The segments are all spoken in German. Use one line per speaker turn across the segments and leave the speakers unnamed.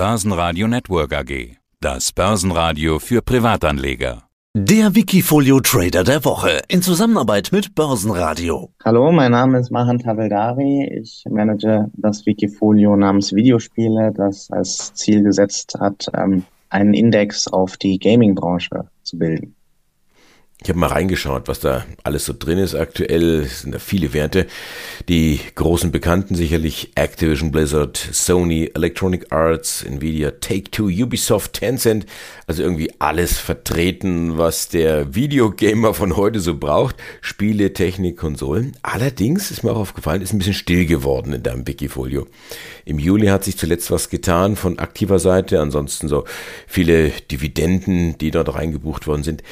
Börsenradio Network AG. Das Börsenradio für Privatanleger.
Der Wikifolio Trader der Woche in Zusammenarbeit mit Börsenradio.
Hallo, mein Name ist Mahan Taveldari. Ich manage das Wikifolio namens Videospiele, das als Ziel gesetzt hat, ähm, einen Index auf die Gaming-Branche zu bilden.
Ich habe mal reingeschaut, was da alles so drin ist aktuell. Es sind da viele Werte. Die großen Bekannten sicherlich Activision Blizzard, Sony, Electronic Arts, Nvidia, Take-Two, Ubisoft, Tencent. Also irgendwie alles vertreten, was der Videogamer von heute so braucht. Spiele, Technik, Konsolen. Allerdings ist mir auch aufgefallen, ist ein bisschen still geworden in deinem Wikifolio. Im Juli hat sich zuletzt was getan von aktiver Seite. Ansonsten so viele Dividenden, die dort reingebucht worden sind.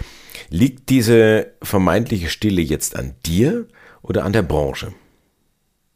Liegt diese vermeintliche Stille jetzt an dir oder an der Branche?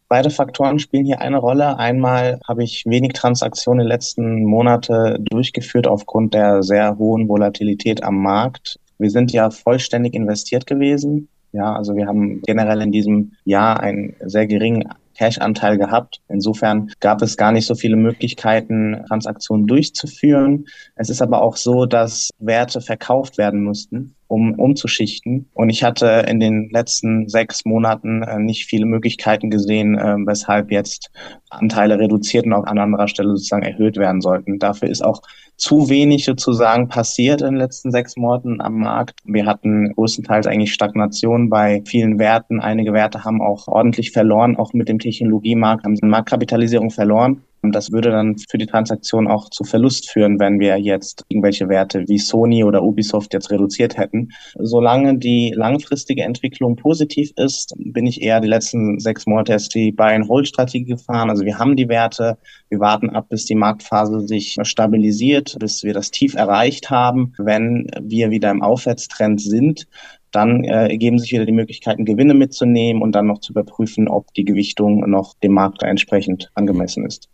Beide Faktoren spielen hier eine Rolle. Einmal habe ich wenig Transaktionen in den letzten Monaten durchgeführt aufgrund der sehr hohen Volatilität am Markt. Wir sind ja vollständig investiert gewesen. Ja, also wir haben generell in diesem Jahr einen sehr geringen Cash-Anteil gehabt. Insofern gab es gar nicht so viele Möglichkeiten, Transaktionen durchzuführen. Es ist aber auch so, dass Werte verkauft werden mussten um umzuschichten. Und ich hatte in den letzten sechs Monaten äh, nicht viele Möglichkeiten gesehen, äh, weshalb jetzt Anteile reduziert und auch an anderer Stelle sozusagen erhöht werden sollten. Dafür ist auch zu wenig sozusagen passiert in den letzten sechs Monaten am Markt. Wir hatten größtenteils eigentlich Stagnation bei vielen Werten. Einige Werte haben auch ordentlich verloren, auch mit dem Technologiemarkt, haben sie Marktkapitalisierung verloren. Das würde dann für die Transaktion auch zu Verlust führen, wenn wir jetzt irgendwelche Werte wie Sony oder Ubisoft jetzt reduziert hätten. Solange die langfristige Entwicklung positiv ist, bin ich eher die letzten sechs Monate erst die Buy-and-Hold-Strategie gefahren. Also wir haben die Werte, wir warten ab, bis die Marktphase sich stabilisiert, bis wir das Tief erreicht haben. Wenn wir wieder im Aufwärtstrend sind, dann äh, ergeben sich wieder die Möglichkeiten, Gewinne mitzunehmen und dann noch zu überprüfen, ob die Gewichtung noch dem Markt entsprechend angemessen ist.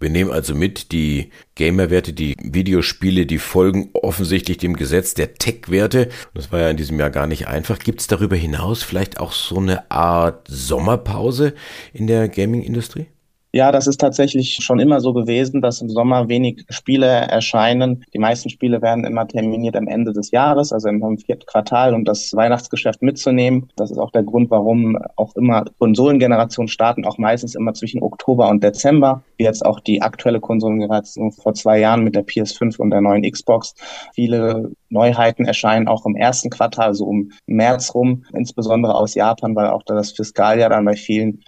Wir nehmen also mit, die Gamer-Werte, die Videospiele, die folgen offensichtlich dem Gesetz der Tech-Werte. Das war ja in diesem Jahr gar nicht einfach. Gibt es darüber hinaus vielleicht auch so eine Art Sommerpause in der Gaming-Industrie?
Ja, das ist tatsächlich schon immer so gewesen, dass im Sommer wenig Spiele erscheinen. Die meisten Spiele werden immer terminiert am Ende des Jahres, also im vierten Quartal, um das Weihnachtsgeschäft mitzunehmen. Das ist auch der Grund, warum auch immer Konsolengenerationen starten, auch meistens immer zwischen Oktober und Dezember. Wie jetzt auch die aktuelle Konsolengeneration vor zwei Jahren mit der PS5 und der neuen Xbox. Viele Neuheiten erscheinen auch im ersten Quartal, also um März rum, insbesondere aus Japan, weil auch da das Fiskaljahr dann bei vielen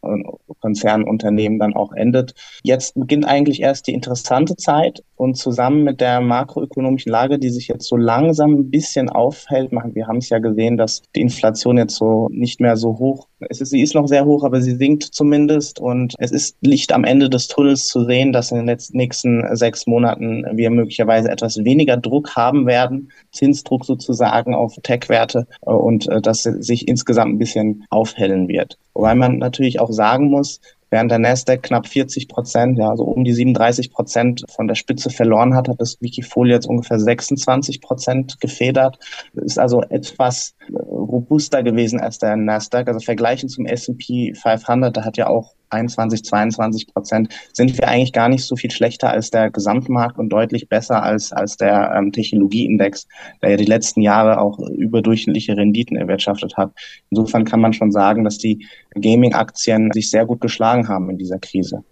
Konzernunternehmen dann auch endet. Jetzt beginnt eigentlich erst die interessante Zeit und zusammen mit der makroökonomischen Lage, die sich jetzt so langsam ein bisschen aufhält, wir haben es ja gesehen, dass die Inflation jetzt so nicht mehr so hoch ist, sie ist noch sehr hoch, aber sie sinkt zumindest und es ist Licht am Ende des Tunnels zu sehen, dass in den nächsten sechs Monaten wir möglicherweise etwas weniger Druck haben werden, Zinsdruck sozusagen auf Tech-Werte und äh, dass sich insgesamt ein bisschen aufhellen wird. Wobei man natürlich auch sagen muss, während der Nasdaq knapp 40 Prozent, ja, also um die 37 Prozent von der Spitze verloren hat, hat das Wikifolio jetzt ungefähr 26 Prozent gefedert. Ist also etwas äh, robuster gewesen als der Nasdaq. Also vergleichen zum S&P 500, da hat ja auch 21, 22 Prozent, sind wir eigentlich gar nicht so viel schlechter als der Gesamtmarkt und deutlich besser als, als der ähm, Technologieindex, der ja die letzten Jahre auch überdurchschnittliche Renditen erwirtschaftet hat. Insofern kann man schon sagen, dass die Gaming-Aktien sich sehr gut geschlagen haben in dieser Krise.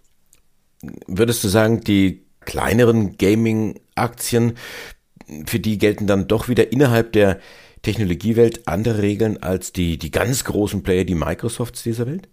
Würdest du sagen, die kleineren Gaming-Aktien, für die gelten dann doch wieder innerhalb der Technologiewelt andere Regeln als die, die ganz großen Player, die Microsofts dieser Welt?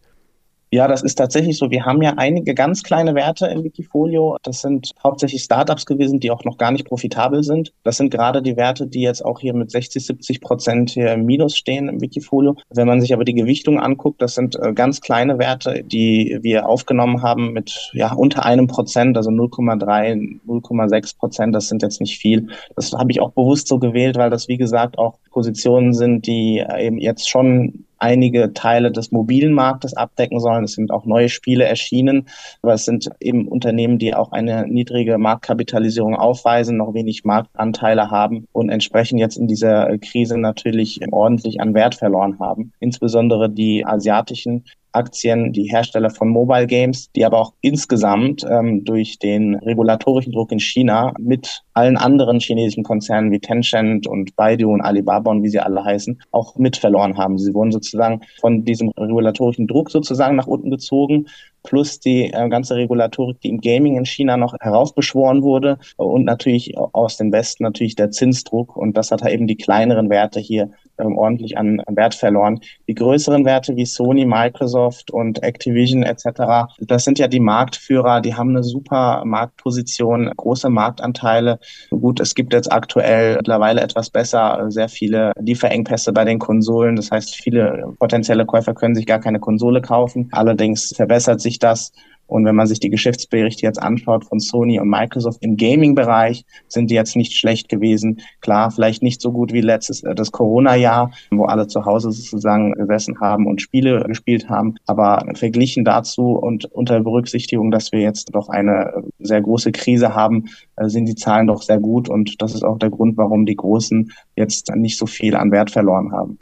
Ja, das ist tatsächlich so. Wir haben ja einige ganz kleine Werte im Wikifolio. Das sind hauptsächlich Startups gewesen, die auch noch gar nicht profitabel sind. Das sind gerade die Werte, die jetzt auch hier mit 60, 70 Prozent hier im Minus stehen im Wikifolio. Wenn man sich aber die Gewichtung anguckt, das sind äh, ganz kleine Werte, die wir aufgenommen haben mit ja unter einem Prozent, also 0,3, 0,6 Prozent. Das sind jetzt nicht viel. Das habe ich auch bewusst so gewählt, weil das wie gesagt auch Positionen sind, die eben jetzt schon einige Teile des mobilen Marktes abdecken sollen. Es sind auch neue Spiele erschienen, aber es sind eben Unternehmen, die auch eine niedrige Marktkapitalisierung aufweisen, noch wenig Marktanteile haben und entsprechend jetzt in dieser Krise natürlich ordentlich an Wert verloren haben. Insbesondere die asiatischen Aktien, die Hersteller von Mobile Games, die aber auch insgesamt ähm, durch den regulatorischen Druck in China mit allen anderen chinesischen Konzernen wie Tencent und Baidu und Alibaba und wie sie alle heißen, auch mit verloren haben. Sie wurden sozusagen von diesem regulatorischen Druck sozusagen nach unten gezogen plus die äh, ganze Regulatorik, die im Gaming in China noch heraufbeschworen wurde und natürlich aus dem Westen natürlich der Zinsdruck und das hat halt eben die kleineren Werte hier ähm, ordentlich an, an Wert verloren. Die größeren Werte wie Sony, Microsoft und Activision etc., das sind ja die Marktführer, die haben eine super Marktposition, große Marktanteile. Gut, es gibt jetzt aktuell mittlerweile etwas besser sehr viele Lieferengpässe bei den Konsolen. Das heißt, viele potenzielle Käufer können sich gar keine Konsole kaufen. Allerdings verbessert sich das und wenn man sich die Geschäftsberichte jetzt anschaut von Sony und Microsoft im Gaming-Bereich, sind die jetzt nicht schlecht gewesen. Klar, vielleicht nicht so gut wie letztes, äh, das Corona-Jahr, wo alle zu Hause sozusagen gesessen haben und Spiele gespielt haben. Aber verglichen dazu und unter Berücksichtigung, dass wir jetzt doch eine sehr große Krise haben, äh, sind die Zahlen doch sehr gut. Und das ist auch der Grund, warum die Großen jetzt nicht so viel an Wert verloren haben.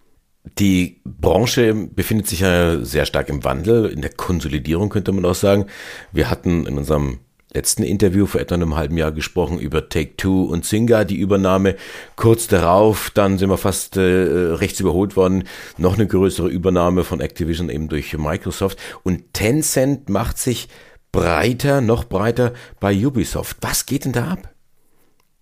Die Branche befindet sich ja sehr stark im Wandel, in der Konsolidierung könnte man auch sagen. Wir hatten in unserem letzten Interview vor etwa einem halben Jahr gesprochen über Take-Two und Zynga, die Übernahme. Kurz darauf, dann sind wir fast äh, rechts überholt worden, noch eine größere Übernahme von Activision eben durch Microsoft. Und Tencent macht sich breiter, noch breiter bei Ubisoft. Was geht denn da ab?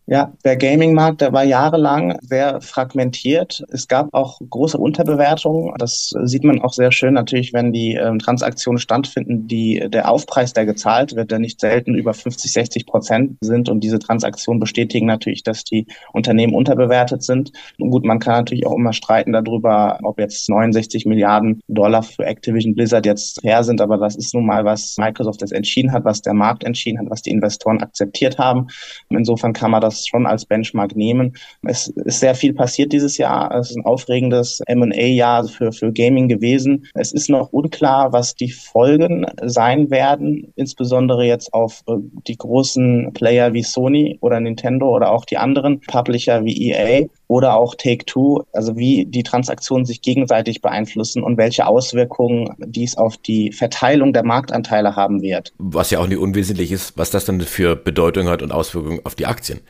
Ja, der Gaming-Markt, der war jahrelang sehr fragmentiert. Es gab auch große Unterbewertungen. Das sieht man auch sehr schön natürlich, wenn die ähm, Transaktionen stattfinden, die der Aufpreis, der gezahlt wird, der nicht selten über 50, 60 Prozent sind. Und diese Transaktionen bestätigen natürlich, dass die Unternehmen unterbewertet sind. Und gut, man kann natürlich auch immer streiten darüber, ob jetzt 69 Milliarden Dollar für Activision Blizzard jetzt fair sind. Aber das ist nun mal, was Microsoft jetzt entschieden hat, was der Markt entschieden hat, was die Investoren akzeptiert haben. Insofern kann man das das schon als Benchmark nehmen. Es ist sehr viel passiert dieses Jahr. Es ist ein aufregendes M&A-Jahr für, für Gaming gewesen. Es ist noch unklar, was die Folgen sein werden, insbesondere jetzt auf äh, die großen Player wie Sony oder Nintendo oder auch die anderen Publisher wie EA oder auch Take-Two, also wie die Transaktionen sich gegenseitig beeinflussen und welche Auswirkungen dies auf die Verteilung der Marktanteile haben wird.
Was ja auch nicht unwesentlich ist, was das dann für Bedeutung hat und Auswirkungen auf die Aktien.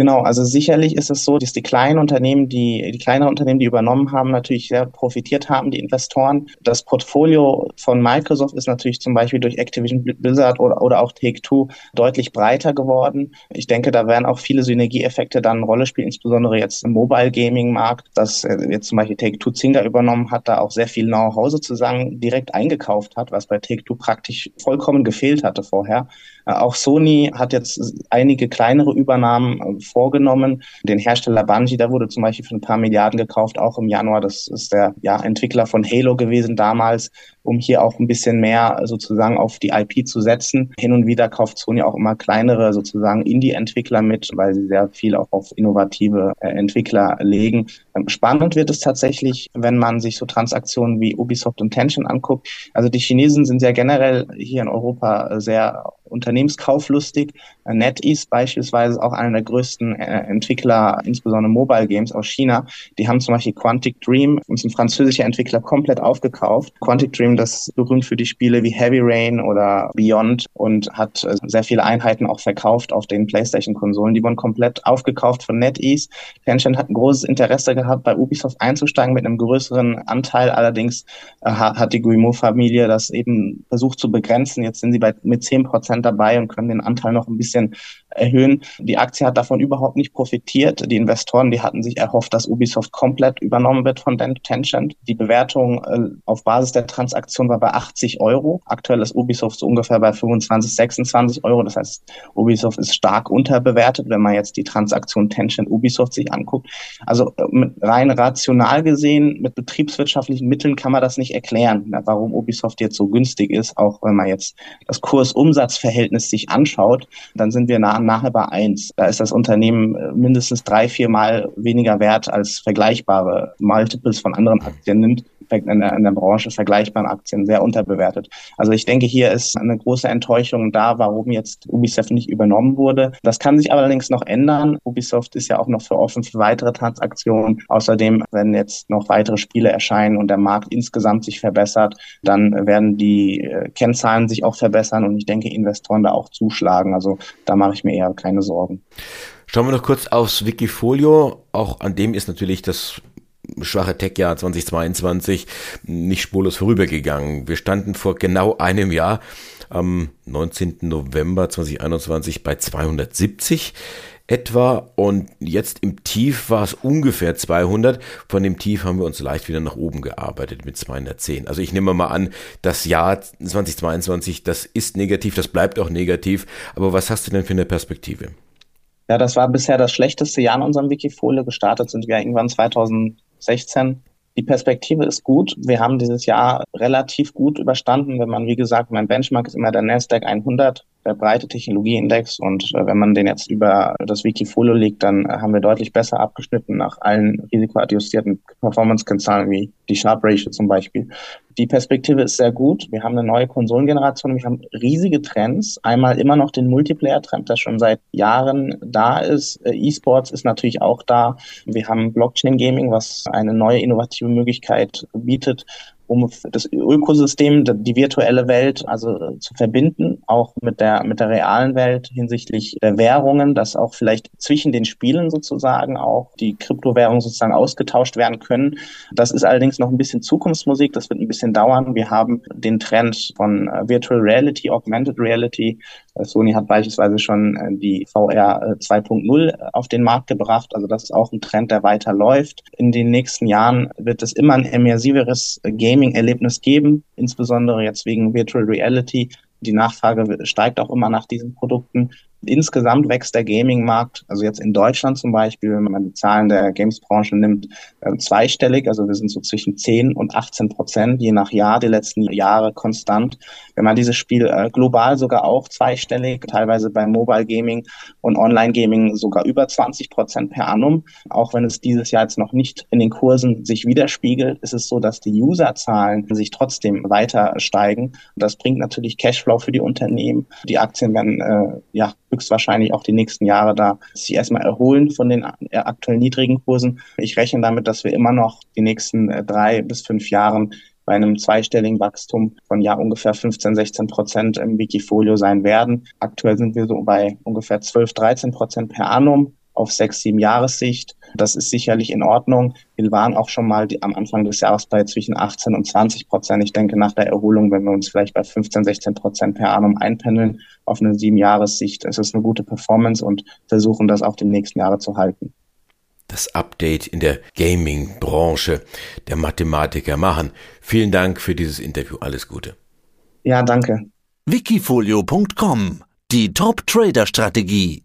Genau, also sicherlich ist es so, dass die kleinen Unternehmen, die, die kleineren Unternehmen, die übernommen haben, natürlich sehr profitiert haben, die Investoren. Das Portfolio von Microsoft ist natürlich zum Beispiel durch Activision Blizzard oder, oder auch Take-Two deutlich breiter geworden. Ich denke, da werden auch viele Synergieeffekte dann eine Rolle spielen, insbesondere jetzt im Mobile Gaming Markt, dass jetzt zum Beispiel Take-Two Zynga übernommen hat, da auch sehr viel Know-how sozusagen direkt eingekauft hat, was bei Take-Two praktisch vollkommen gefehlt hatte vorher. Auch Sony hat jetzt einige kleinere Übernahmen äh, vorgenommen. Den Hersteller Bungie, der wurde zum Beispiel für ein paar Milliarden gekauft, auch im Januar. Das ist der ja, Entwickler von Halo gewesen damals um hier auch ein bisschen mehr sozusagen auf die IP zu setzen. Hin und wieder kauft Sony auch immer kleinere sozusagen Indie-Entwickler mit, weil sie sehr viel auch auf innovative äh, Entwickler legen. Ähm, spannend wird es tatsächlich, wenn man sich so Transaktionen wie Ubisoft und Tension anguckt. Also die Chinesen sind ja generell hier in Europa sehr unternehmenskauflustig. NetEase beispielsweise auch einer der größten äh, Entwickler, insbesondere Mobile Games aus China. Die haben zum Beispiel Quantic Dream, ist ein französischer Entwickler, komplett aufgekauft. Quantic Dream das berühmt für die Spiele wie Heavy Rain oder Beyond und hat äh, sehr viele Einheiten auch verkauft auf den PlayStation-Konsolen. Die wurden komplett aufgekauft von NetEase. Tencent hat ein großes Interesse gehabt, bei Ubisoft einzusteigen mit einem größeren Anteil. Allerdings äh, hat die Guillemot-Familie das eben versucht zu begrenzen. Jetzt sind sie bei, mit 10 Prozent dabei und können den Anteil noch ein bisschen and erhöhen. Die Aktie hat davon überhaupt nicht profitiert. Die Investoren, die hatten sich erhofft, dass Ubisoft komplett übernommen wird von Tencent. Die Bewertung äh, auf Basis der Transaktion war bei 80 Euro. Aktuell ist Ubisoft so ungefähr bei 25, 26 Euro. Das heißt, Ubisoft ist stark unterbewertet, wenn man jetzt die Transaktion Tencent Ubisoft sich anguckt. Also äh, rein rational gesehen, mit betriebswirtschaftlichen Mitteln kann man das nicht erklären, warum Ubisoft jetzt so günstig ist. Auch wenn man jetzt das Kurs-Umsatz-Verhältnis sich anschaut, dann sind wir nah nachher bei eins. Da ist das Unternehmen äh, mindestens drei, vier Mal weniger wert als vergleichbare Multiples von anderen Aktien nimmt. In der, in der Branche vergleichbaren Aktien sehr unterbewertet. Also ich denke, hier ist eine große Enttäuschung da, warum jetzt Ubisoft nicht übernommen wurde. Das kann sich allerdings noch ändern. Ubisoft ist ja auch noch für offen für weitere Transaktionen. Außerdem, wenn jetzt noch weitere Spiele erscheinen und der Markt insgesamt sich verbessert, dann werden die äh, Kennzahlen sich auch verbessern und ich denke, Investoren da auch zuschlagen. Also da mache ich mir eher keine Sorgen.
Schauen wir noch kurz aufs Wikifolio. Auch an dem ist natürlich das schwache Tech-Jahr 2022 nicht spurlos vorübergegangen. Wir standen vor genau einem Jahr am 19. November 2021 bei 270 etwa und jetzt im Tief war es ungefähr 200. Von dem Tief haben wir uns leicht wieder nach oben gearbeitet mit 210. Also ich nehme mal an, das Jahr 2022, das ist negativ, das bleibt auch negativ. Aber was hast du denn für eine Perspektive?
Ja, das war bisher das schlechteste Jahr in unserem Wikifolio. Gestartet sind wir irgendwann 2016. Die Perspektive ist gut. Wir haben dieses Jahr relativ gut überstanden. Wenn man, wie gesagt, mein Benchmark ist immer der Nasdaq 100 der breite Technologieindex. Und äh, wenn man den jetzt über das Wikifolio legt, dann äh, haben wir deutlich besser abgeschnitten nach allen risikoadjustierten Performance-Kennzahlen wie die Sharp Ratio zum Beispiel. Die Perspektive ist sehr gut. Wir haben eine neue Konsolengeneration. Wir haben riesige Trends. Einmal immer noch den Multiplayer-Trend, der schon seit Jahren da ist. Äh, E-Sports ist natürlich auch da. Wir haben Blockchain-Gaming, was eine neue innovative Möglichkeit bietet, um das Ökosystem, die virtuelle Welt also äh, zu verbinden, auch mit der, mit der realen Welt hinsichtlich der Währungen, dass auch vielleicht zwischen den Spielen sozusagen auch die Kryptowährungen sozusagen ausgetauscht werden können. Das ist allerdings noch ein bisschen Zukunftsmusik, das wird ein bisschen dauern. Wir haben den Trend von äh, Virtual Reality, Augmented Reality. Äh, Sony hat beispielsweise schon die VR 2.0 auf den Markt gebracht. Also das ist auch ein Trend, der weiter läuft. In den nächsten Jahren wird es immer ein immersiveres Gaming-Erlebnis geben, insbesondere jetzt wegen Virtual Reality. Die Nachfrage steigt auch immer nach diesen Produkten. Insgesamt wächst der Gaming-Markt, also jetzt in Deutschland zum Beispiel, wenn man die Zahlen der Games-Branche nimmt, äh, zweistellig. Also wir sind so zwischen 10 und 18 Prozent je nach Jahr, die letzten Jahre konstant. Wenn man dieses Spiel äh, global sogar auch zweistellig, teilweise bei Mobile Gaming und Online Gaming sogar über 20 Prozent per annum. Auch wenn es dieses Jahr jetzt noch nicht in den Kursen sich widerspiegelt, ist es so, dass die Userzahlen sich trotzdem weiter steigen. Das bringt natürlich Cashflow für die Unternehmen. Die Aktien werden äh, ja höchstwahrscheinlich auch die nächsten Jahre da sich erstmal erholen von den aktuell niedrigen Kursen. Ich rechne damit, dass wir immer noch die nächsten äh, drei bis fünf Jahren bei einem zweistelligen Wachstum von ja ungefähr 15, 16 Prozent im Wikifolio sein werden. Aktuell sind wir so bei ungefähr 12, 13 Prozent per annum auf sechs, sieben Jahressicht. Das ist sicherlich in Ordnung. Wir waren auch schon mal die, am Anfang des Jahres bei zwischen 18 und 20 Prozent. Ich denke, nach der Erholung, wenn wir uns vielleicht bei 15, 16 Prozent per annum einpendeln auf eine sieben Jahressicht, ist es eine gute Performance und versuchen das auch die nächsten Jahre zu halten.
Das Update in der Gaming-Branche der Mathematiker machen. Vielen Dank für dieses Interview. Alles Gute.
Ja, danke.
Wikifolio.com Die Top-Trader-Strategie